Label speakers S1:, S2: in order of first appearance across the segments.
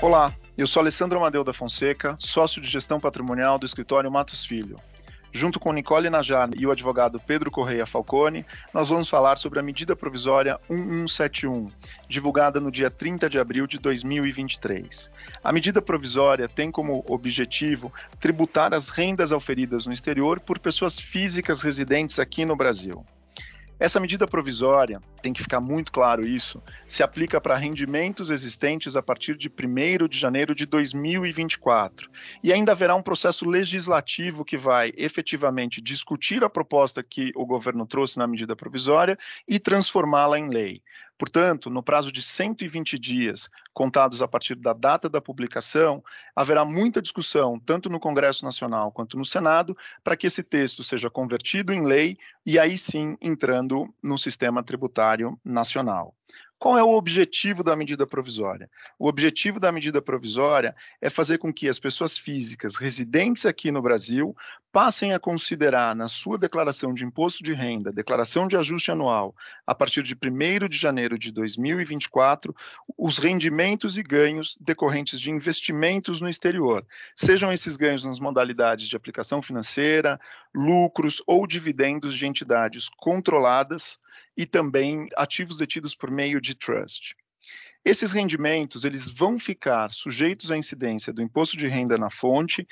S1: Olá, eu sou Alessandro Amadeu da Fonseca, sócio de gestão patrimonial do escritório Matos Filho. Junto com Nicole Najar e o advogado Pedro Correia Falcone, nós vamos falar sobre a medida provisória 1171, divulgada no dia 30 de abril de 2023. A medida provisória tem como objetivo tributar as rendas auferidas no exterior por pessoas físicas residentes aqui no Brasil. Essa medida provisória, tem que ficar muito claro isso, se aplica para rendimentos existentes a partir de 1 de janeiro de 2024. E ainda haverá um processo legislativo que vai efetivamente discutir a proposta que o governo trouxe na medida provisória e transformá-la em lei. Portanto, no prazo de 120 dias, contados a partir da data da publicação, haverá muita discussão, tanto no Congresso Nacional quanto no Senado, para que esse texto seja convertido em lei e aí sim entrando no sistema tributário nacional. Qual é o objetivo da medida provisória? O objetivo da medida provisória é fazer com que as pessoas físicas residentes aqui no Brasil passem a considerar na sua declaração de imposto de renda, declaração de ajuste anual, a partir de 1 de janeiro de 2024, os rendimentos e ganhos decorrentes de investimentos no exterior, sejam esses ganhos nas modalidades de aplicação financeira, lucros ou dividendos de entidades controladas e também ativos detidos por meio de trust. Esses rendimentos eles vão ficar sujeitos à incidência do imposto de renda na fonte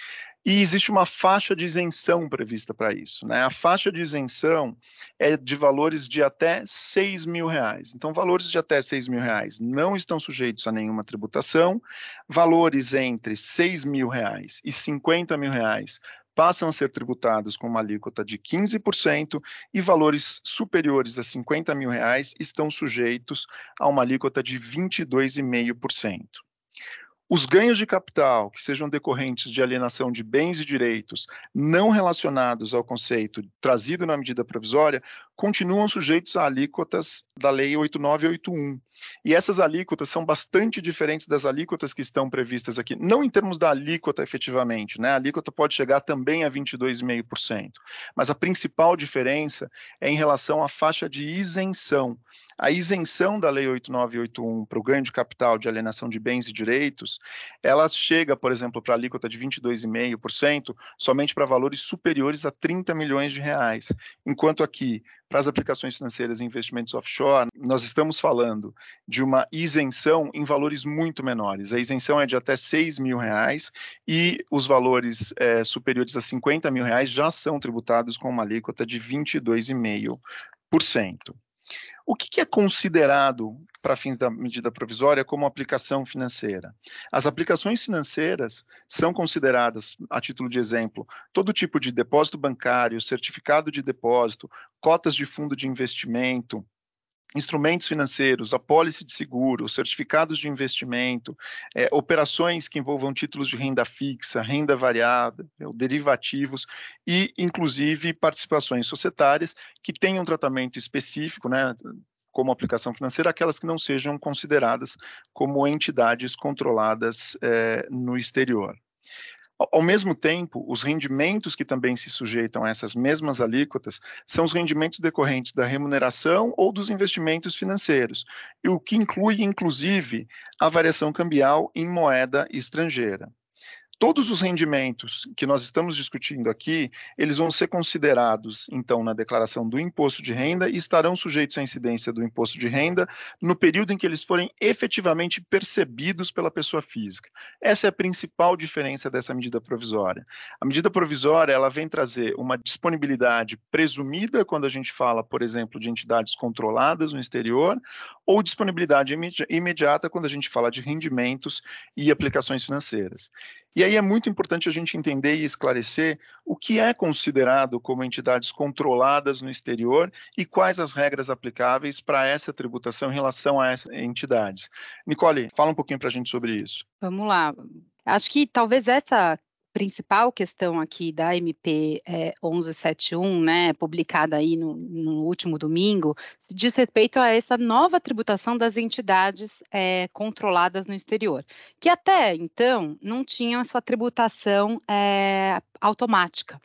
S1: e existe uma faixa de isenção prevista para isso. Né? A faixa de isenção é de valores de até 6 mil reais. Então, valores de até 6 mil reais não estão sujeitos a nenhuma tributação. Valores entre 6 mil reais e 50 mil reais passam a ser tributados com uma alíquota de 15% e valores superiores a 50 mil reais estão sujeitos a uma alíquota de 22,5%. Os ganhos de capital que sejam decorrentes de alienação de bens e direitos não relacionados ao conceito trazido na medida provisória continuam sujeitos a alíquotas da Lei 8981. E essas alíquotas são bastante diferentes das alíquotas que estão previstas aqui, não em termos da alíquota efetivamente, né? A alíquota pode chegar também a 22,5%, mas a principal diferença é em relação à faixa de isenção. A isenção da Lei 8981 para o ganho de capital de alienação de bens e direitos, ela chega, por exemplo, para a alíquota de 22,5% somente para valores superiores a 30 milhões de reais, enquanto aqui para as aplicações financeiras e investimentos offshore, nós estamos falando de uma isenção em valores muito menores. A isenção é de até 6 mil reais e os valores é, superiores a 50 mil reais já são tributados com uma alíquota de 22,5%. O que, que é considerado, para fins da medida provisória, como aplicação financeira? As aplicações financeiras são consideradas, a título de exemplo, todo tipo de depósito bancário, certificado de depósito, cotas de fundo de investimento, instrumentos financeiros, apólice de seguro, certificados de investimento, é, operações que envolvam títulos de renda fixa, renda variável, derivativos e, inclusive, participações societárias que tenham um tratamento específico, né, como aplicação financeira, aquelas que não sejam consideradas como entidades controladas é, no exterior. Ao mesmo tempo, os rendimentos que também se sujeitam a essas mesmas alíquotas são os rendimentos decorrentes da remuneração ou dos investimentos financeiros, o que inclui, inclusive, a variação cambial em moeda estrangeira todos os rendimentos que nós estamos discutindo aqui, eles vão ser considerados, então, na declaração do imposto de renda e estarão sujeitos à incidência do imposto de renda no período em que eles forem efetivamente percebidos pela pessoa física. Essa é a principal diferença dessa medida provisória. A medida provisória, ela vem trazer uma disponibilidade presumida quando a gente fala, por exemplo, de entidades controladas no exterior, ou disponibilidade imediata quando a gente fala de rendimentos e aplicações financeiras. E aí é muito importante a gente entender e esclarecer o que é considerado como entidades controladas no exterior e quais as regras aplicáveis para essa tributação em relação a essas entidades. Nicole, fala um pouquinho para a gente sobre isso.
S2: Vamos lá. Acho que talvez essa principal questão aqui da MP é, 1171, né, publicada aí no, no, último domingo, diz respeito a essa nova tributação das entidades é, controladas no exterior, que até então não tinham essa tributação é, automática.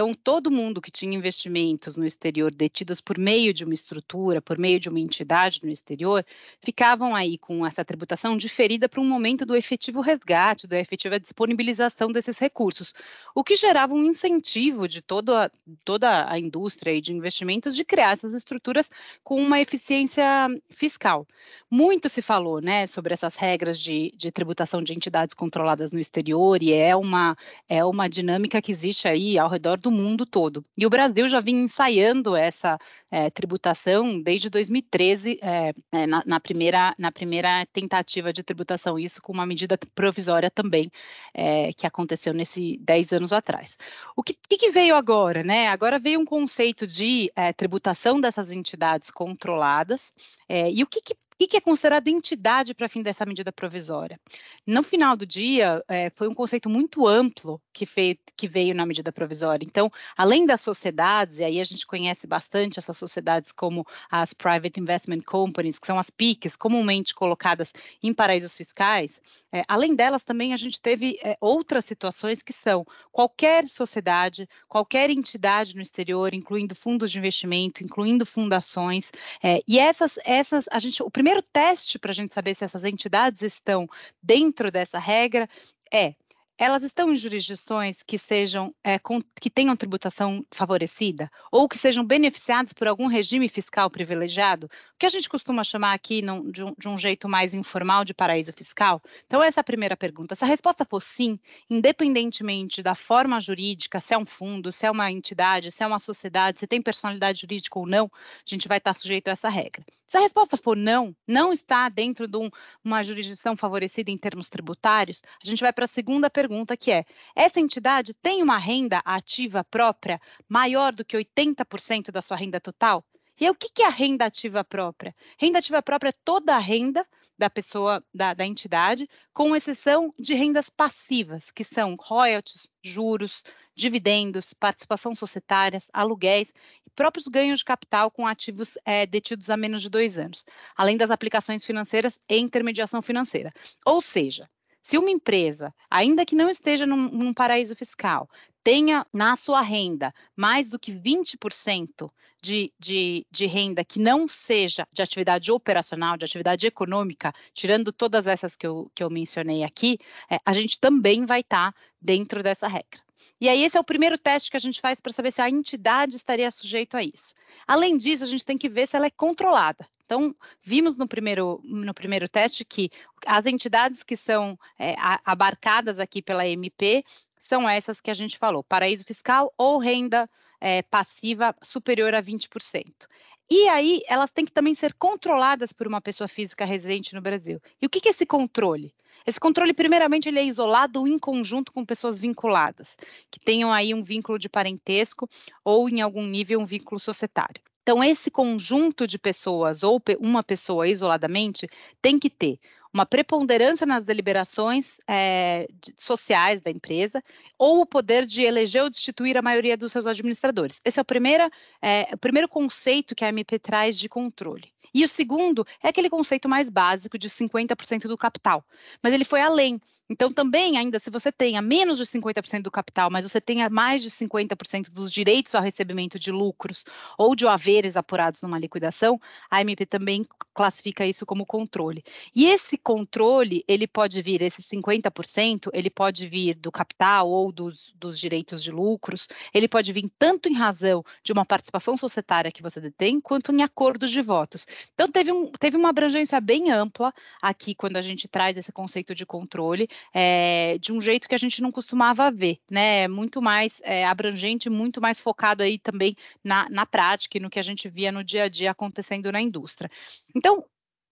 S2: Então, todo mundo que tinha investimentos no exterior detidos por meio de uma estrutura, por meio de uma entidade no exterior, ficavam aí com essa tributação diferida para um momento do efetivo resgate, da efetiva disponibilização desses recursos, o que gerava um incentivo de toda, a, toda a indústria de investimentos de criar essas estruturas com uma eficiência fiscal. Muito se falou né, sobre essas regras de, de tributação de entidades controladas no exterior, e é uma, é uma dinâmica que existe aí ao redor do mundo todo. E o Brasil já vinha ensaiando essa é, tributação desde 2013, é, é, na, na, primeira, na primeira tentativa de tributação, isso com uma medida provisória também, é, que aconteceu nesse 10 anos atrás. O que, que veio agora? Né? Agora veio um conceito de é, tributação dessas entidades controladas, é, e o que, que o que é considerado entidade para fim dessa medida provisória? No final do dia, é, foi um conceito muito amplo que, fei, que, veio na medida provisória. Então, além das sociedades, e aí a gente conhece bastante essas sociedades como as Private Investment Companies, que são as PICs, comumente colocadas em paraísos fiscais, é, além delas também a gente teve é, outras situações que são qualquer sociedade, qualquer entidade no exterior, incluindo fundos de investimento, incluindo fundações, é, e essas, essas, a gente, o primeiro primeiro teste para a gente saber se essas entidades estão dentro dessa regra é elas estão em jurisdições que sejam é, com, que tenham tributação favorecida ou que sejam beneficiadas por algum regime fiscal privilegiado, o que a gente costuma chamar aqui de, um, de, um, jeito mais informal de paraíso fiscal? Então, essa é a primeira pergunta. Se a resposta for sim, independentemente da forma jurídica, se é um fundo, se é uma entidade, se é uma sociedade, se tem personalidade jurídica ou não, a gente vai estar sujeito a essa regra. Se a resposta for não, não está dentro de um, uma jurisdição favorecida em termos tributários, a gente vai para a segunda pergunta pergunta que é: essa entidade tem uma renda ativa própria maior do que 80% da sua renda total? E aí, o que é a renda ativa própria? Renda ativa própria é toda a renda da pessoa, da, da, entidade, com exceção de rendas passivas, que são royalties, juros, dividendos, participação societárias, aluguéis e próprios ganhos de capital com ativos é, detidos há menos de dois anos, além das aplicações financeiras e intermediação financeira. Ou seja, se uma empresa, ainda que não esteja num, num paraíso fiscal, tenha na sua renda mais do que 20% de, de, de, renda que não seja de atividade operacional, de atividade econômica, tirando todas essas que eu, que eu mencionei aqui, é, a gente também vai estar tá dentro dessa regra. E aí, esse é o primeiro teste que a gente faz para saber se a entidade estaria sujeito a isso. Além disso, a gente tem que ver se ela é controlada. Então, vimos no primeiro, no primeiro teste que as entidades que são é, abarcadas aqui pela MP são essas que a gente falou: paraíso fiscal ou renda é, passiva superior a 20%. E aí, elas têm que também ser controladas por uma pessoa física residente no Brasil. E o que, é esse controle? Esse controle, primeiramente, ele é isolado em conjunto com pessoas vinculadas, que tenham aí um vínculo de parentesco ou, em algum nível, um vínculo societário. Então, esse conjunto de pessoas ou uma pessoa isoladamente tem que ter uma preponderância nas deliberações é, sociais da empresa ou o poder de eleger ou destituir a maioria dos seus administradores. Esse é o, primeiro, é, o primeiro conceito que a MP traz de controle. E o segundo é aquele conceito mais básico de 50% do capital, mas ele foi além. Então, também, ainda se você tenha menos de 50% do capital, mas você tenha mais de 50% dos direitos ao recebimento de lucros ou de haveres apurados numa liquidação, a MP também classifica isso como controle. E esse controle, ele pode vir, esse 50%, ele pode vir do capital ou dos, dos direitos de lucros, ele pode vir tanto em razão de uma participação societária que você detém, quanto em acordos de votos. Então, teve, um, teve uma abrangência bem ampla aqui quando a gente traz esse conceito de controle é, de um jeito que a gente não costumava ver, né? Muito mais é, abrangente, muito mais focado aí também na, na prática e no que a gente via no dia a dia acontecendo na indústria. Então,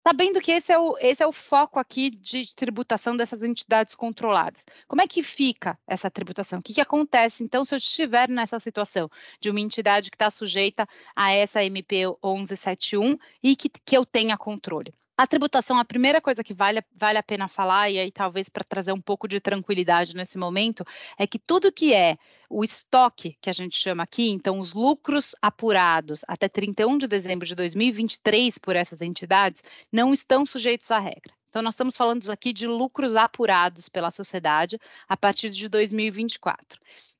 S2: sabendo que esse é, o, esse é o foco aqui de tributação dessas entidades controladas. Como é que fica essa tributação? O que, que acontece, então, se eu estiver nessa situação de uma entidade que está sujeita a essa MP 1171 e que, que eu tenha controle? A tributação, a primeira coisa que vale, vale a pena falar, e aí talvez para trazer um pouco de tranquilidade nesse momento, é que tudo que é o estoque, que a gente chama aqui, então os lucros apurados até 31 de dezembro de 2023 por essas entidades, não estão sujeitos à regra. Então, nós estamos falando aqui de lucros apurados pela sociedade a partir de 2024.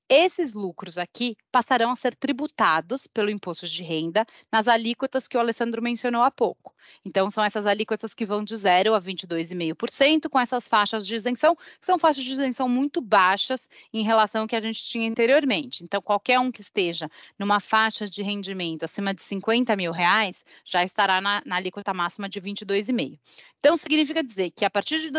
S2: Esses lucros aqui passarão a ser tributados pelo imposto de renda nas alíquotas que o Alessandro mencionou há pouco. Então, são essas alíquotas que vão de 0 a 22,5%, com essas faixas de isenção, que são faixas de isenção muito baixas em relação ao que a gente tinha anteriormente. Então, qualquer um que esteja numa faixa de rendimento acima de 50 mil reais já estará na, na alíquota máxima de 22,5%. Então, significa dizer que a partir de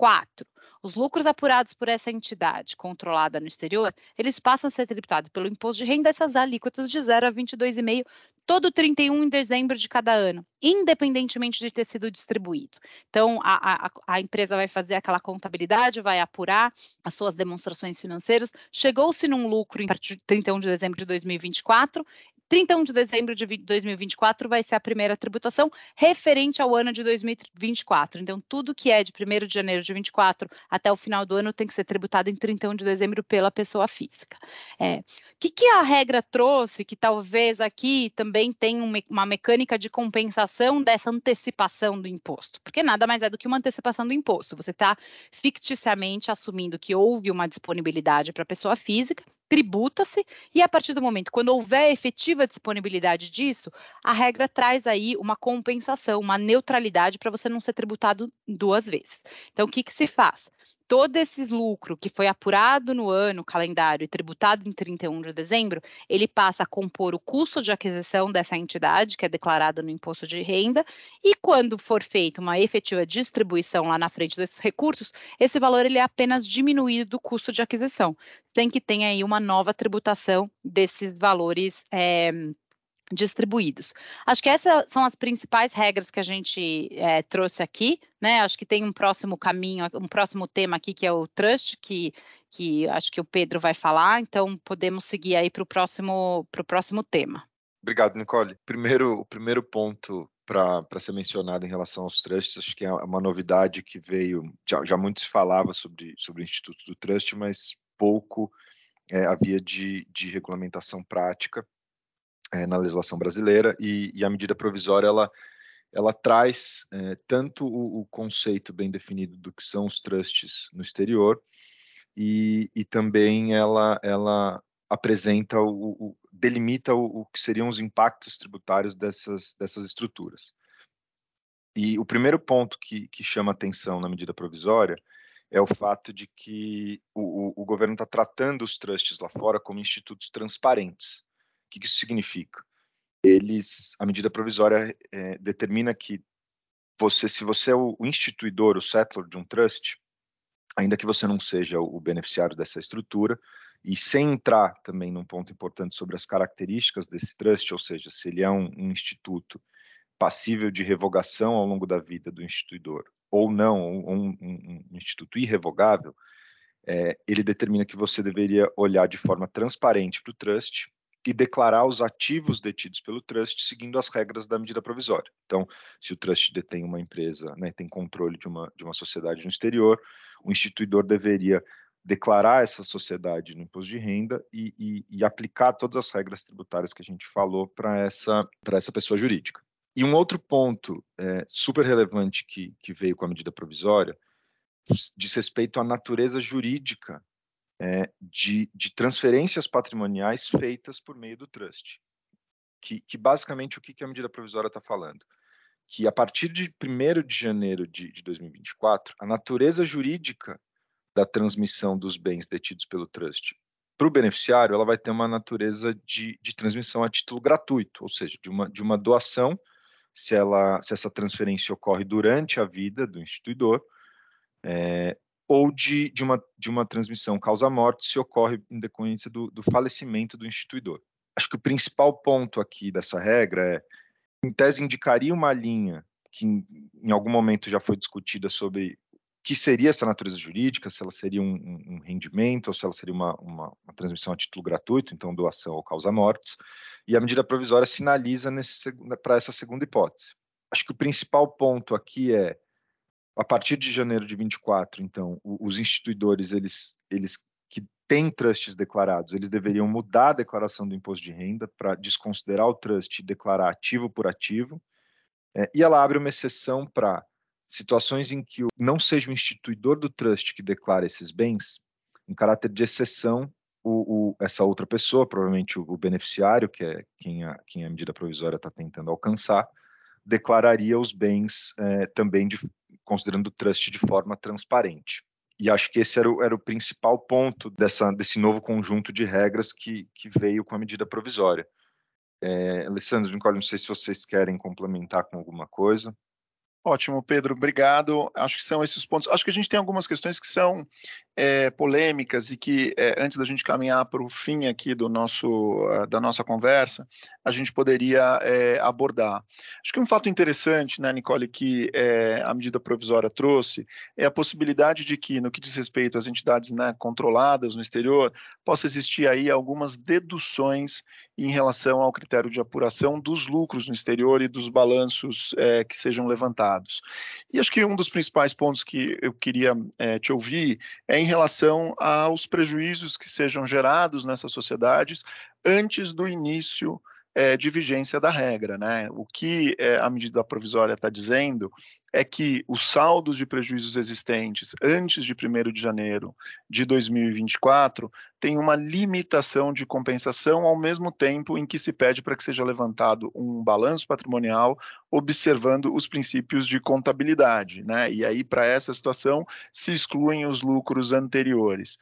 S2: 2024, os lucros apurados por essa entidade controlada no exterior, eles passam a ser tributados pelo imposto de renda essas alíquotas de 0 a 22,5 todo 31 de dezembro de cada ano, independentemente de ter sido distribuído. Então, a, a, a empresa vai fazer aquela contabilidade, vai apurar as suas demonstrações financeiras. Chegou-se num lucro em partir de 31 de dezembro de 2024, 31 de dezembro de 2024 vai ser a primeira tributação referente ao ano de 2024. Então, tudo que é de 1 de janeiro de 2024 até o final do ano tem que ser tributado em 31 de dezembro pela pessoa física. É, o que, que a regra trouxe, que talvez aqui também tem uma mecânica de compensação dessa antecipação do imposto? Porque nada mais é do que uma antecipação do imposto. Você está ficticiamente assumindo que houve uma disponibilidade para a pessoa física tributa-se e a partir do momento quando houver efetiva disponibilidade disso, a regra traz aí uma compensação, uma neutralidade para você não ser tributado duas vezes. Então, o que, que se faz? Todo esse lucro que foi apurado no ano calendário e tributado em 31 de dezembro, ele passa a compor o custo de aquisição dessa entidade, que é declarado no imposto de renda, e quando for feita uma efetiva distribuição lá na frente desses recursos, esse valor ele é apenas diminuído do custo de aquisição, sem que tenha aí uma nova tributação desses valores é, distribuídos. Acho que essas são as principais regras que a gente é, trouxe aqui, né? Acho que tem um próximo caminho, um próximo tema aqui que é o trust, que, que acho que o Pedro vai falar, então podemos seguir aí para o próximo, próximo tema.
S3: Obrigado, Nicole. Primeiro, o primeiro ponto para ser mencionado em relação aos trusts, acho que é uma novidade que veio, já, já muito se falava sobre, sobre o Instituto do Trust, mas pouco é, havia de, de regulamentação prática é, na legislação brasileira e, e, a medida provisória ela, ela traz é, tanto o, o, conceito bem definido do que são os trusts no exterior e, e também ela, ela apresenta o, o delimita o, o, que seriam os impactos tributários dessas, dessas estruturas. E o primeiro ponto que, que chama atenção na medida provisória é o fato de que o, o, o governo está tratando os trusts lá fora como institutos transparentes. O que, isso significa? Eles, a medida provisória é, determina que você, se você é o, o instituidor, o settler de um trust, ainda que você não seja o beneficiário dessa estrutura, e sem entrar também num ponto importante sobre as características desse trust, ou seja, se ele é um, um instituto passível de revogação ao longo da vida do instituidor, ou não, um, um, um instituto irrevogável, é, ele determina que você deveria olhar de forma transparente para o trust e declarar os ativos detidos pelo trust seguindo as regras da medida provisória. Então, se o trust detém uma empresa, né, tem controle de uma, de uma sociedade no exterior, o instituidor deveria declarar essa sociedade no imposto de renda e, e, e aplicar todas as regras tributárias que a gente falou para essa, essa pessoa jurídica. E um outro ponto é, super relevante que, que, veio com a medida provisória diz respeito à natureza jurídica é, de, de, transferências patrimoniais feitas por meio do trust. Que, que basicamente o que, que a medida provisória está falando? Que a partir de 1 de janeiro de, de 2024, a natureza jurídica da transmissão dos bens detidos pelo trust para o beneficiário, ela vai ter uma natureza de, de, transmissão a título gratuito, ou seja, de uma, de uma doação se, ela, se essa transferência ocorre durante a vida do instituidor, é, ou de, de, uma, de uma transmissão causa-morte se ocorre em decorrência do, do falecimento do instituidor. Acho que o principal ponto aqui dessa regra é, em tese, indicaria uma linha que em, em algum momento já foi discutida sobre que seria essa natureza jurídica, se ela seria um, um rendimento ou se ela seria uma, uma, uma, transmissão a título gratuito, então doação ou causa-mortes, e a medida provisória sinaliza para essa segunda hipótese. Acho que o principal ponto aqui é, a partir de janeiro de 24, então, os instituidores, eles, eles que têm trusts declarados, eles deveriam mudar a declaração do imposto de renda para desconsiderar o trust e declarar ativo por ativo, é, e ela abre uma exceção para situações em que não seja o instituidor do trust que declara esses bens, em caráter de exceção, o, o, essa outra pessoa, provavelmente o, o beneficiário, que é quem a, quem a medida provisória está tentando alcançar, declararia os bens é, também de, considerando o trust de forma transparente. E acho que esse era o, era principal ponto dessa, desse novo conjunto de regras que, que veio com a medida provisória. É, Alessandro, Nicole, não sei se vocês querem complementar com alguma coisa.
S1: Ótimo, Pedro, obrigado. Acho que são esses pontos. Acho que a gente tem algumas questões que são é, polêmicas e que, é, antes da gente caminhar para o fim aqui do nosso, uh, da nossa conversa, a gente poderia é, abordar. Acho que um fato interessante, né, Nicole, que é, a medida provisória trouxe é a possibilidade de que, no que diz respeito às entidades né, controladas no exterior, possa existir aí algumas deduções em relação ao critério de apuração dos lucros no exterior e dos balanços é, que sejam levantados. E acho que um dos principais pontos que eu queria é, te ouvir é em relação aos prejuízos que sejam gerados nessas sociedades antes do início é, de vigência da regra. Né? O que é, a medida provisória está dizendo é que os saldos de prejuízos existentes antes de 1 de janeiro de 2024 têm uma limitação de compensação ao mesmo tempo em que se pede para que seja levantado um balanço patrimonial observando os princípios de contabilidade. Né? E aí, para essa situação, se excluem os lucros anteriores.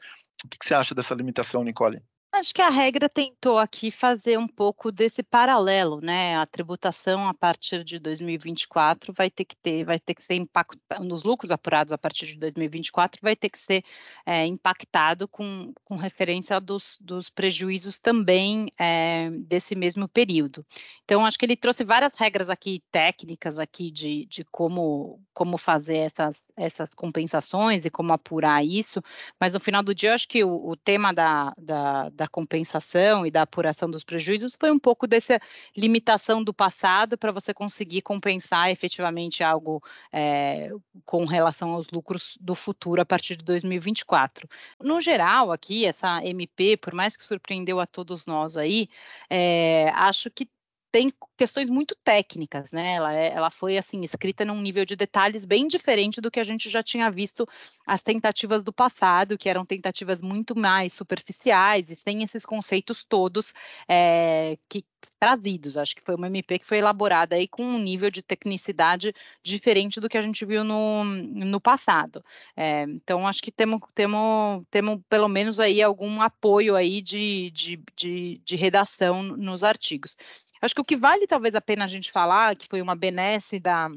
S1: O que, que você acha dessa limitação, Nicole?
S2: Acho que a regra tentou aqui fazer um pouco desse paralelo, né? A tributação a partir de 2024 vai ter que ter, vai ter que ser impactado nos lucros apurados a partir de 2024 vai ter que ser é, impactado com, com referência dos, dos prejuízos também é, desse mesmo período. Então, acho que ele trouxe várias regras aqui técnicas aqui de, de como, como fazer essas, essas compensações e como apurar isso, mas no final do dia, acho que o, o tema da, da da compensação e da apuração dos prejuízos foi um pouco dessa limitação do passado para você conseguir compensar efetivamente algo é, com relação aos lucros do futuro a partir de 2024. No geral, aqui, essa MP, por mais que surpreendeu a todos nós aí, é, acho que tem questões muito técnicas, né? Ela, é, ela foi assim escrita num nível de detalhes bem diferente do que a gente já tinha visto as tentativas do passado, que eram tentativas muito mais superficiais e sem esses conceitos todos é, que trazidos. Acho que foi uma MP que foi elaborada aí com um nível de tecnicidade diferente do que a gente viu no, no passado. É, então acho que temos, temos, temos pelo menos aí algum apoio aí de, de, de, de redação nos artigos. Acho que o que vale talvez a pena a gente falar, que foi uma benesse da,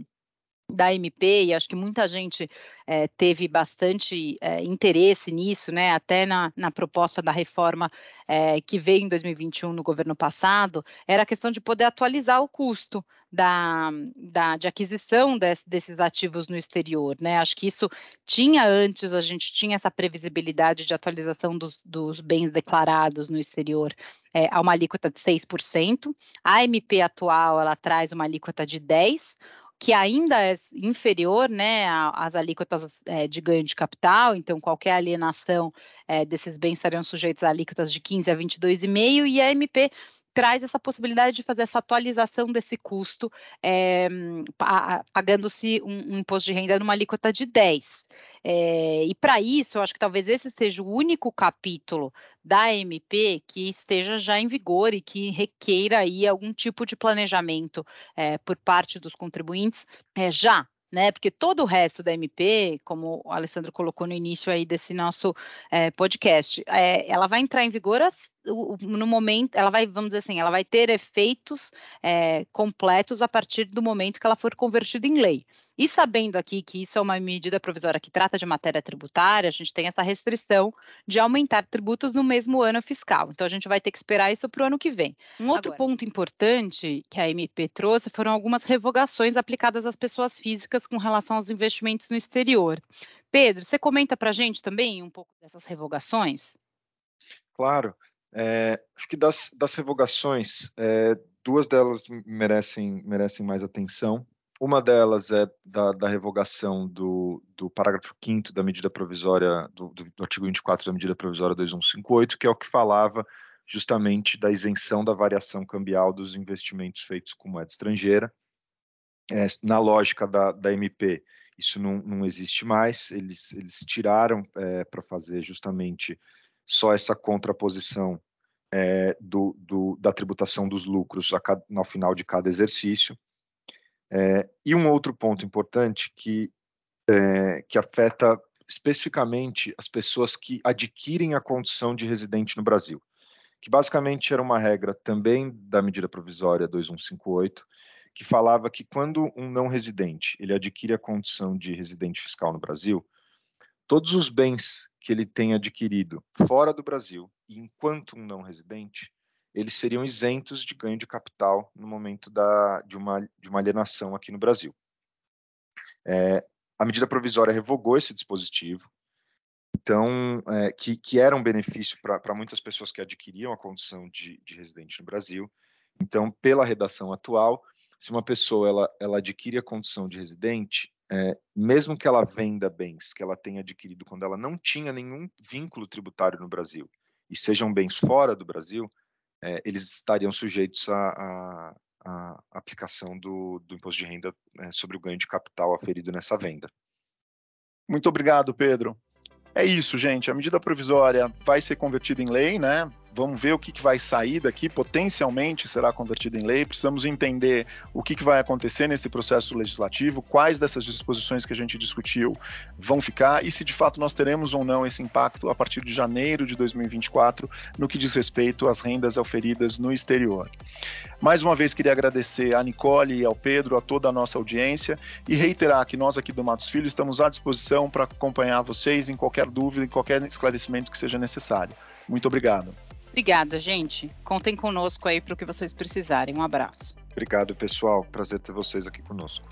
S2: da MP, e acho que muita gente é, teve bastante é, interesse nisso, né, até na, na proposta da reforma é, que veio em 2021 no governo passado, era a questão de poder atualizar o custo da, da, de aquisição desse, desses ativos no exterior, né? Acho que isso tinha antes, a gente tinha essa previsibilidade de atualização dos, dos bens declarados no exterior a uma alíquota de 6%. A MP atual, ela traz uma alíquota de 10%, que ainda é inferior né, às alíquotas é, de ganho de capital, então qualquer alienação é, desses bens estariam sujeitos a alíquotas de 15 a 22,5, e a MP traz essa possibilidade de fazer essa atualização desse custo, é, pagando-se um, um, imposto de renda numa alíquota de 10. É, e para isso, eu acho que talvez esse seja o único capítulo da MP que esteja já em vigor e que requeira aí algum tipo de planejamento é, por parte dos contribuintes já né? Porque todo o resto da MP, como o Alessandro colocou no início aí desse nosso é, podcast, é, ela vai entrar em vigor no momento, ela vai, vamos dizer assim, ela vai ter efeitos é, completos a partir do momento que ela for convertida em lei. E sabendo aqui que isso é uma medida provisória que trata de matéria tributária, a gente tem essa restrição de aumentar tributos no mesmo ano fiscal. Então a gente vai ter que esperar isso para o ano que vem. Um outro Agora. ponto importante que a MP trouxe foram algumas revogações aplicadas às pessoas físicas com relação aos investimentos no exterior. Pedro, você comenta para a gente também um pouco dessas revogações?
S3: Claro. É, acho que das, das revogações, é, duas delas merecem, merecem mais atenção. Uma delas é da, da revogação do, do parágrafo 5 da medida provisória, do, do, do, artigo 24 da medida provisória 2158, que é o que falava justamente da isenção da variação cambial dos investimentos feitos com moeda estrangeira. É, na lógica da, da MP, isso não, não existe mais, eles, eles tiraram é, para fazer justamente só essa contraposição é, do, do, da tributação dos lucros cada, final de cada exercício. É, e um outro ponto importante que, é, que afeta especificamente as pessoas que adquirem a condição de residente no Brasil, que basicamente era uma regra também da medida provisória 2158, que falava que quando um não residente ele adquire a condição de residente fiscal no Brasil, todos os bens que ele tem adquirido fora do Brasil e enquanto um não residente, eles seriam isentos de ganho de capital no momento da, de, uma, de uma alienação aqui no Brasil. É, a medida provisória revogou esse dispositivo, então, é, que, que, era um benefício para muitas pessoas que adquiriam a condição de, de, residente no Brasil. Então, pela redação atual, se uma pessoa ela, ela adquire a condição de residente, é, mesmo que ela venda bens que ela tenha adquirido quando ela não tinha nenhum vínculo tributário no Brasil e sejam bens fora do Brasil, é, eles estariam sujeitos à, aplicação do, do, imposto de renda é, sobre o ganho de capital aferido nessa venda.
S1: Muito obrigado, Pedro. É isso, gente. A medida provisória vai ser convertida em lei, né? Vamos ver o que, que, vai sair daqui, potencialmente será convertido em lei. Precisamos entender o que, que, vai acontecer nesse processo legislativo, quais dessas disposições que a gente discutiu vão ficar e se de fato nós teremos ou não esse impacto a partir de janeiro de 2024 no que diz respeito às rendas auferidas no exterior. Mais uma vez queria agradecer a Nicole e ao Pedro, a toda a nossa audiência e reiterar que nós aqui do Matos Filho estamos à disposição para acompanhar vocês em qualquer dúvida, em qualquer esclarecimento que seja necessário. Muito obrigado.
S2: Obrigada, gente. Contem conosco aí para o que vocês precisarem. Um abraço.
S3: Obrigado, pessoal. Prazer ter vocês aqui conosco.